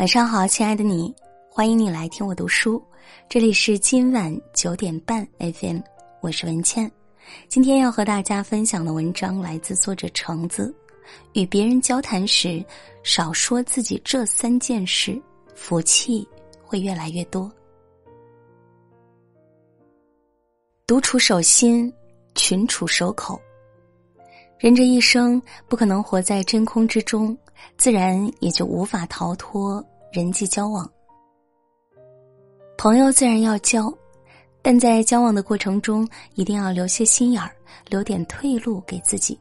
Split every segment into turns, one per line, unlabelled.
晚上好，亲爱的你，欢迎你来听我读书。这里是今晚九点半 FM，我是文倩。今天要和大家分享的文章来自作者橙子。与别人交谈时，少说自己这三件事，福气会越来越多。独处守心，群处守口。人这一生不可能活在真空之中，自然也就无法逃脱。人际交往，朋友自然要交，但在交往的过程中，一定要留些心眼儿，留点退路给自己。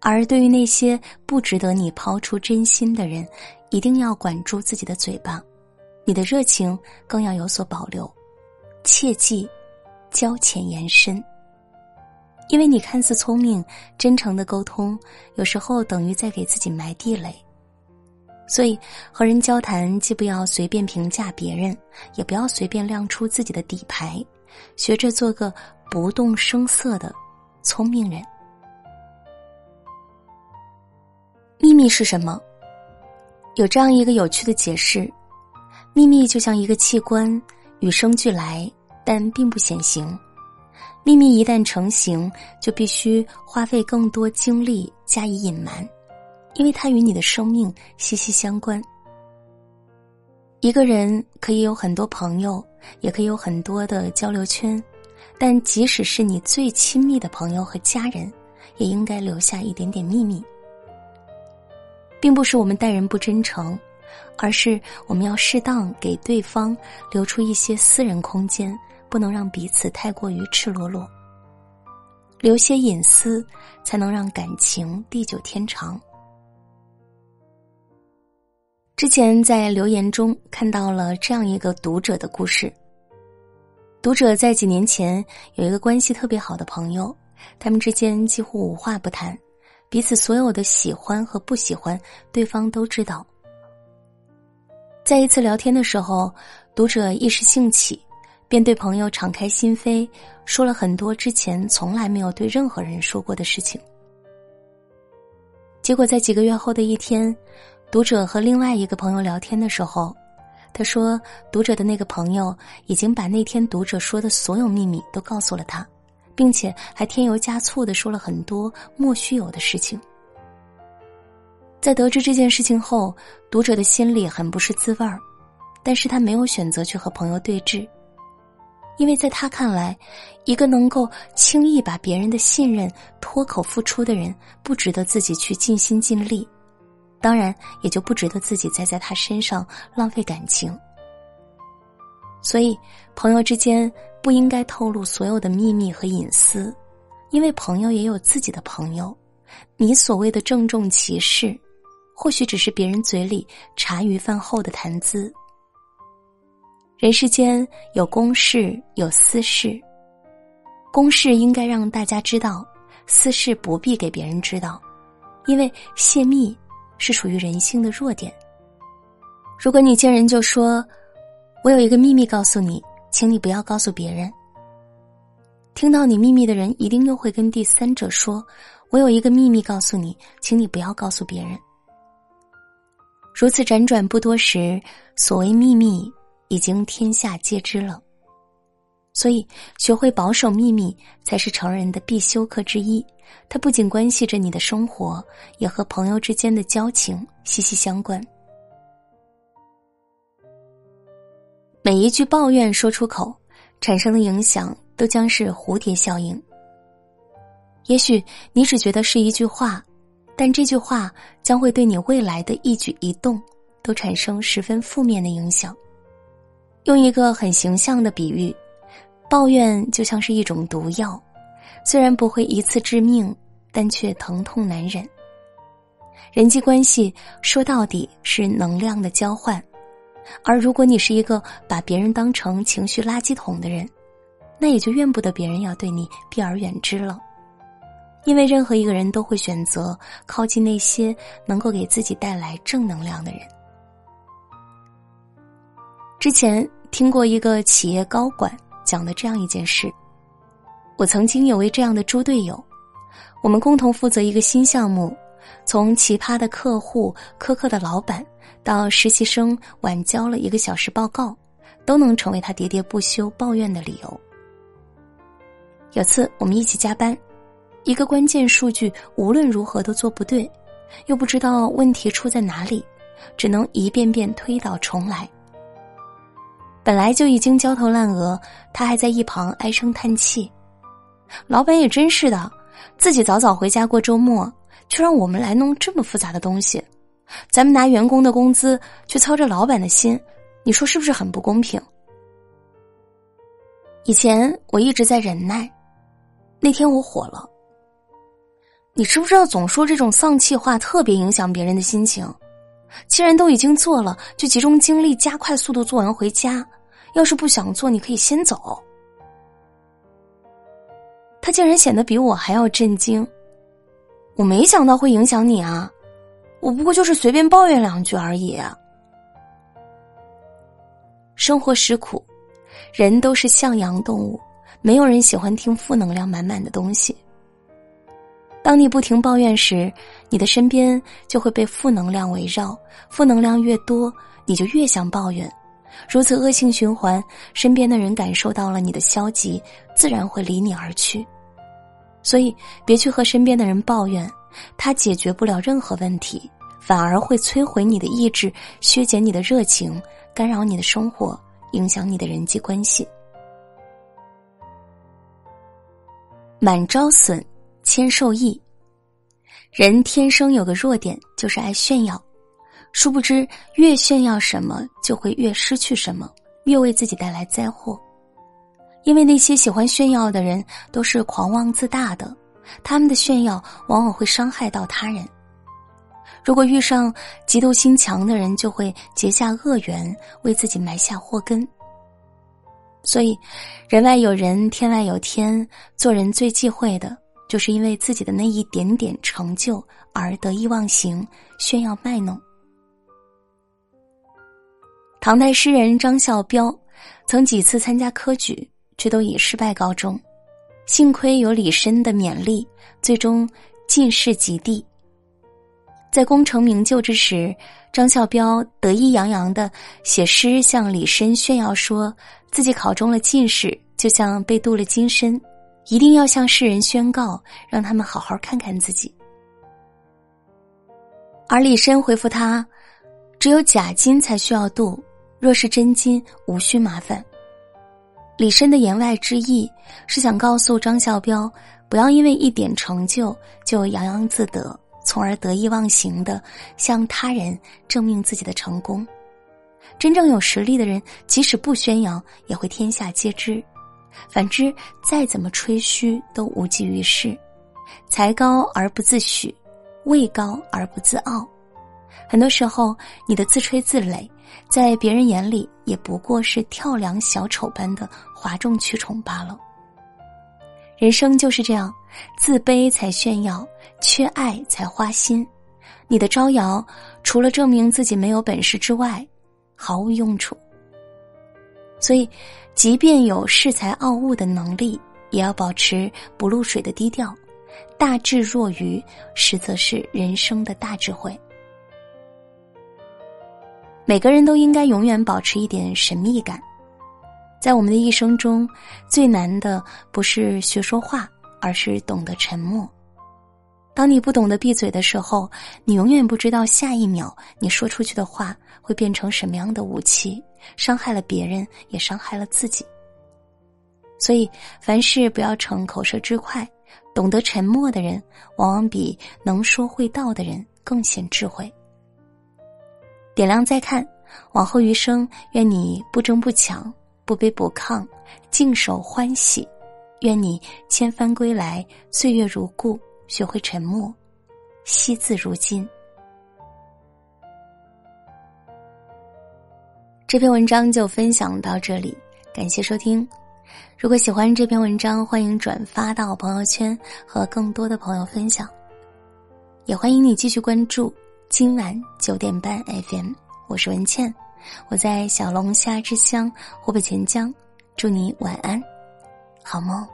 而对于那些不值得你抛出真心的人，一定要管住自己的嘴巴，你的热情更要有所保留，切记交浅言深。因为你看似聪明、真诚的沟通，有时候等于在给自己埋地雷。所以，和人交谈，既不要随便评价别人，也不要随便亮出自己的底牌，学着做个不动声色的聪明人。秘密是什么？有这样一个有趣的解释：秘密就像一个器官，与生俱来，但并不显形。秘密一旦成型，就必须花费更多精力加以隐瞒。因为它与你的生命息息相关。一个人可以有很多朋友，也可以有很多的交流圈，但即使是你最亲密的朋友和家人，也应该留下一点点秘密。并不是我们待人不真诚，而是我们要适当给对方留出一些私人空间，不能让彼此太过于赤裸裸。留些隐私，才能让感情地久天长。之前在留言中看到了这样一个读者的故事。读者在几年前有一个关系特别好的朋友，他们之间几乎无话不谈，彼此所有的喜欢和不喜欢，对方都知道。在一次聊天的时候，读者一时兴起，便对朋友敞开心扉，说了很多之前从来没有对任何人说过的事情。结果在几个月后的一天。读者和另外一个朋友聊天的时候，他说：“读者的那个朋友已经把那天读者说的所有秘密都告诉了他，并且还添油加醋的说了很多莫须有的事情。”在得知这件事情后，读者的心里很不是滋味儿，但是他没有选择去和朋友对峙，因为在他看来，一个能够轻易把别人的信任脱口付出的人，不值得自己去尽心尽力。当然，也就不值得自己再在他身上浪费感情。所以，朋友之间不应该透露所有的秘密和隐私，因为朋友也有自己的朋友。你所谓的郑重其事，或许只是别人嘴里茶余饭后的谈资。人世间有公事，有私事。公事应该让大家知道，私事不必给别人知道，因为泄密。是属于人性的弱点。如果你见人就说：“我有一个秘密告诉你，请你不要告诉别人。”听到你秘密的人一定又会跟第三者说：“我有一个秘密告诉你，请你不要告诉别人。”如此辗转不多时，所谓秘密已经天下皆知了。所以，学会保守秘密才是成人的必修课之一。它不仅关系着你的生活，也和朋友之间的交情息息相关。每一句抱怨说出口，产生的影响都将是蝴蝶效应。也许你只觉得是一句话，但这句话将会对你未来的一举一动都产生十分负面的影响。用一个很形象的比喻。抱怨就像是一种毒药，虽然不会一次致命，但却疼痛难忍。人际关系说到底是能量的交换，而如果你是一个把别人当成情绪垃圾桶的人，那也就怨不得别人要对你避而远之了。因为任何一个人都会选择靠近那些能够给自己带来正能量的人。之前听过一个企业高管。讲的这样一件事，我曾经有位这样的猪队友，我们共同负责一个新项目，从奇葩的客户、苛刻的老板，到实习生晚交了一个小时报告，都能成为他喋喋不休抱怨的理由。有次我们一起加班，一个关键数据无论如何都做不对，又不知道问题出在哪里，只能一遍遍推倒重来。本来就已经焦头烂额，他还在一旁唉声叹气。老板也真是的，自己早早回家过周末，却让我们来弄这么复杂的东西。咱们拿员工的工资去操着老板的心，你说是不是很不公平？以前我一直在忍耐，那天我火了。你知不知道，总说这种丧气话特别影响别人的心情？既然都已经做了，就集中精力，加快速度做完回家。要是不想做，你可以先走。他竟然显得比我还要震惊，我没想到会影响你啊！我不过就是随便抱怨两句而已。生活实苦，人都是向阳动物，没有人喜欢听负能量满满的东西。当你不停抱怨时，你的身边就会被负能量围绕，负能量越多，你就越想抱怨。如此恶性循环，身边的人感受到了你的消极，自然会离你而去。所以，别去和身边的人抱怨，他解决不了任何问题，反而会摧毁你的意志，削减你的热情，干扰你的生活，影响你的人际关系。满招损，谦受益。人天生有个弱点，就是爱炫耀。殊不知，越炫耀什么，就会越失去什么，越为自己带来灾祸。因为那些喜欢炫耀的人，都是狂妄自大的，他们的炫耀往往会伤害到他人。如果遇上嫉妒心强的人，就会结下恶缘，为自己埋下祸根。所以，人外有人，天外有天，做人最忌讳的，就是因为自己的那一点点成就而得意忘形，炫耀卖弄。唐代诗人张孝标，曾几次参加科举，却都以失败告终。幸亏有李绅的勉励，最终进士及第。在功成名就之时，张孝标得意洋洋的写诗向李绅炫耀，说自己考中了进士，就像被镀了金身，一定要向世人宣告，让他们好好看看自己。而李绅回复他：“只有假金才需要镀。”若是真金，无需麻烦。李绅的言外之意是想告诉张孝标，不要因为一点成就就洋洋自得，从而得意忘形的向他人证明自己的成功。真正有实力的人，即使不宣扬，也会天下皆知；反之，再怎么吹嘘都无济于事。才高而不自诩，位高而不自傲。很多时候，你的自吹自擂。在别人眼里，也不过是跳梁小丑般的哗众取宠罢了。人生就是这样，自卑才炫耀，缺爱才花心。你的招摇，除了证明自己没有本事之外，毫无用处。所以，即便有恃才傲物的能力，也要保持不露水的低调。大智若愚，实则是人生的大智慧。每个人都应该永远保持一点神秘感，在我们的一生中，最难的不是学说话，而是懂得沉默。当你不懂得闭嘴的时候，你永远不知道下一秒你说出去的话会变成什么样的武器，伤害了别人，也伤害了自己。所以，凡事不要逞口舌之快，懂得沉默的人，往往比能说会道的人更显智慧。点亮再看，往后余生，愿你不争不抢，不卑不亢，静守欢喜。愿你千帆归来，岁月如故，学会沉默，惜字如金。这篇文章就分享到这里，感谢收听。如果喜欢这篇文章，欢迎转发到朋友圈，和更多的朋友分享。也欢迎你继续关注。今晚九点半 FM，我是文倩，我在小龙虾之乡湖北潜江，祝你晚安，好梦。